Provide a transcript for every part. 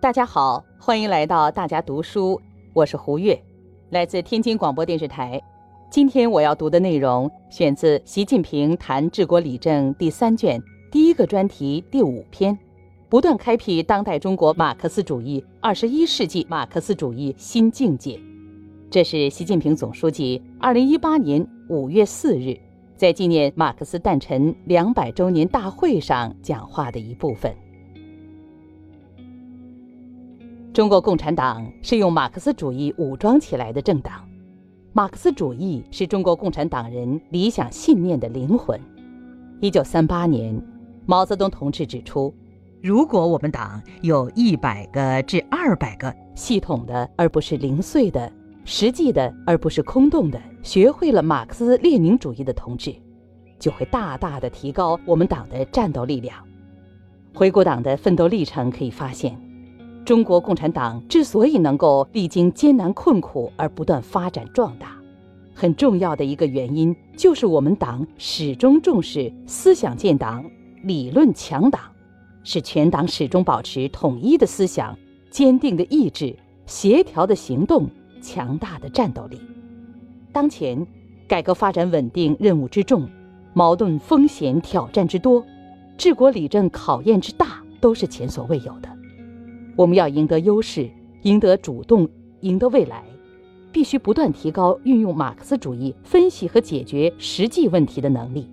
大家好，欢迎来到大家读书，我是胡月，来自天津广播电视台。今天我要读的内容选自《习近平谈治国理政》第三卷第一个专题第五篇，不断开辟当代中国马克思主义二十一世纪马克思主义新境界。这是习近平总书记二零一八年五月四日在纪念马克思诞辰两百周年大会上讲话的一部分。中国共产党是用马克思主义武装起来的政党，马克思主义是中国共产党人理想信念的灵魂。一九三八年，毛泽东同志指出，如果我们党有一百个至二百个系统的而不是零碎的、实际的而不是空洞的学会了马克思列宁主义的同志，就会大大的提高我们党的战斗力量。回顾党的奋斗历程，可以发现。中国共产党之所以能够历经艰难困苦而不断发展壮大，很重要的一个原因就是我们党始终重视思想建党、理论强党，使全党始终保持统一的思想、坚定的意志、协调的行动、强大的战斗力。当前，改革发展稳定任务之重，矛盾风险挑战之多，治国理政考验之大，都是前所未有的。我们要赢得优势，赢得主动，赢得未来，必须不断提高运用马克思主义分析和解决实际问题的能力，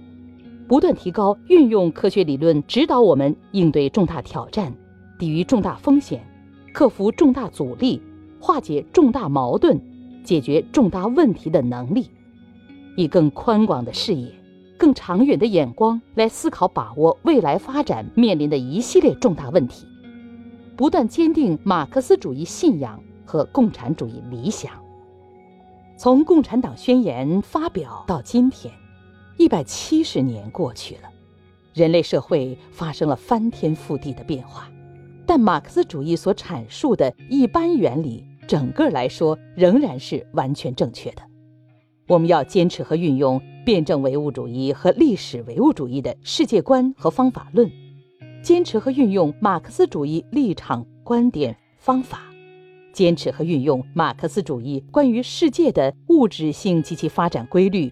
不断提高运用科学理论指导我们应对重大挑战、抵御重大风险、克服重大阻力、化解重大矛盾、解决重大问题的能力，以更宽广的视野、更长远的眼光来思考把握未来发展面临的一系列重大问题。不断坚定马克思主义信仰和共产主义理想。从共产党宣言发表到今天，一百七十年过去了，人类社会发生了翻天覆地的变化，但马克思主义所阐述的一般原理，整个来说仍然是完全正确的。我们要坚持和运用辩证唯物主义和历史唯物主义的世界观和方法论。坚持和运用马克思主义立场、观点、方法，坚持和运用马克思主义关于世界的物质性及其发展规律，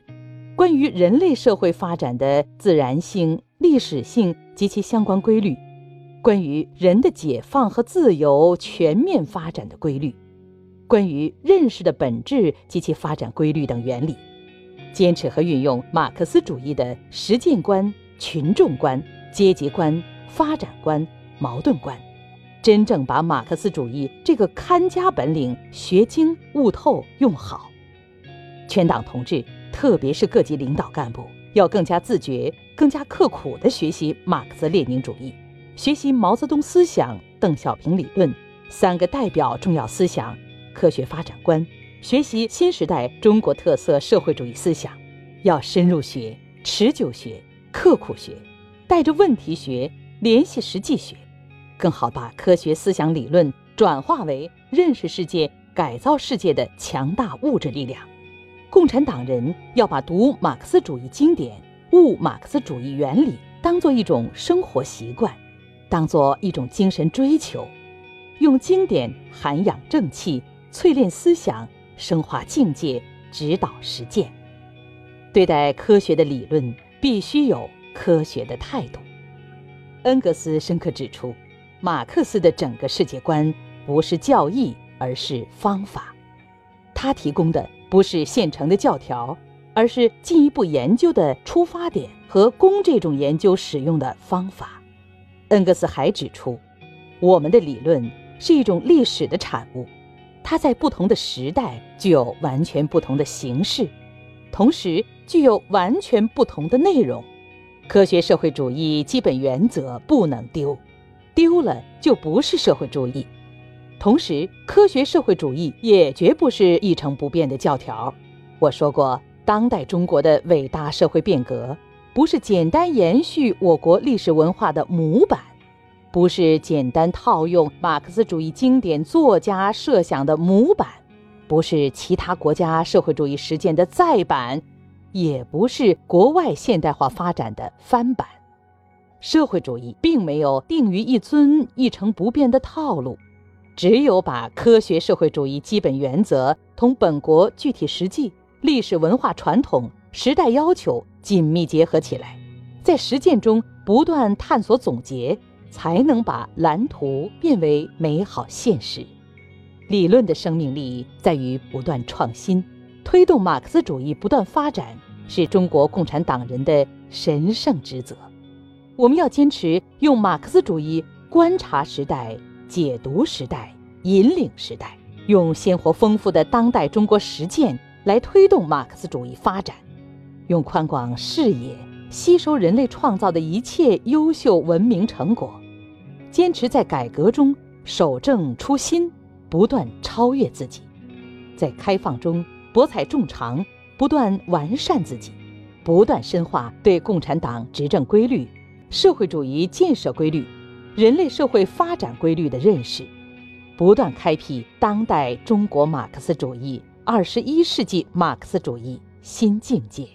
关于人类社会发展的自然性、历史性及其相关规律，关于人的解放和自由全面发展的规律，关于认识的本质及其发展规律等原理，坚持和运用马克思主义的实践观、群众观、阶级观。发展观、矛盾观，真正把马克思主义这个看家本领学精悟透、用好。全党同志，特别是各级领导干部，要更加自觉、更加刻苦地学习马克思列宁主义，学习毛泽东思想、邓小平理论。三个代表重要思想、科学发展观，学习新时代中国特色社会主义思想，要深入学、持久学、刻苦学，带着问题学。联系实际学，更好把科学思想理论转化为认识世界、改造世界的强大物质力量。共产党人要把读马克思主义经典、悟马克思主义原理当做一种生活习惯，当做一种精神追求，用经典涵养正气、淬炼思想、升华境界、指导实践。对待科学的理论，必须有科学的态度。恩格斯深刻指出，马克思的整个世界观不是教义，而是方法。他提供的不是现成的教条，而是进一步研究的出发点和供这种研究使用的方法。恩格斯还指出，我们的理论是一种历史的产物，它在不同的时代具有完全不同的形式，同时具有完全不同的内容。科学社会主义基本原则不能丢，丢了就不是社会主义。同时，科学社会主义也绝不是一成不变的教条。我说过，当代中国的伟大社会变革，不是简单延续我国历史文化的模板，不是简单套用马克思主义经典作家设想的模板，不是其他国家社会主义实践的再版。也不是国外现代化发展的翻版，社会主义并没有定于一尊一成不变的套路，只有把科学社会主义基本原则同本国具体实际、历史文化传统、时代要求紧密结合起来，在实践中不断探索总结，才能把蓝图变为美好现实。理论的生命力在于不断创新，推动马克思主义不断发展，是中国共产党人的神圣职责。我们要坚持用马克思主义观察时代。解读时代，引领时代，用鲜活丰富的当代中国实践来推动马克思主义发展，用宽广视野吸收人类创造的一切优秀文明成果，坚持在改革中守正初心，不断超越自己，在开放中博采众长，不断完善自己，不断深化对共产党执政规律、社会主义建设规律。人类社会发展规律的认识，不断开辟当代中国马克思主义、二十一世纪马克思主义新境界。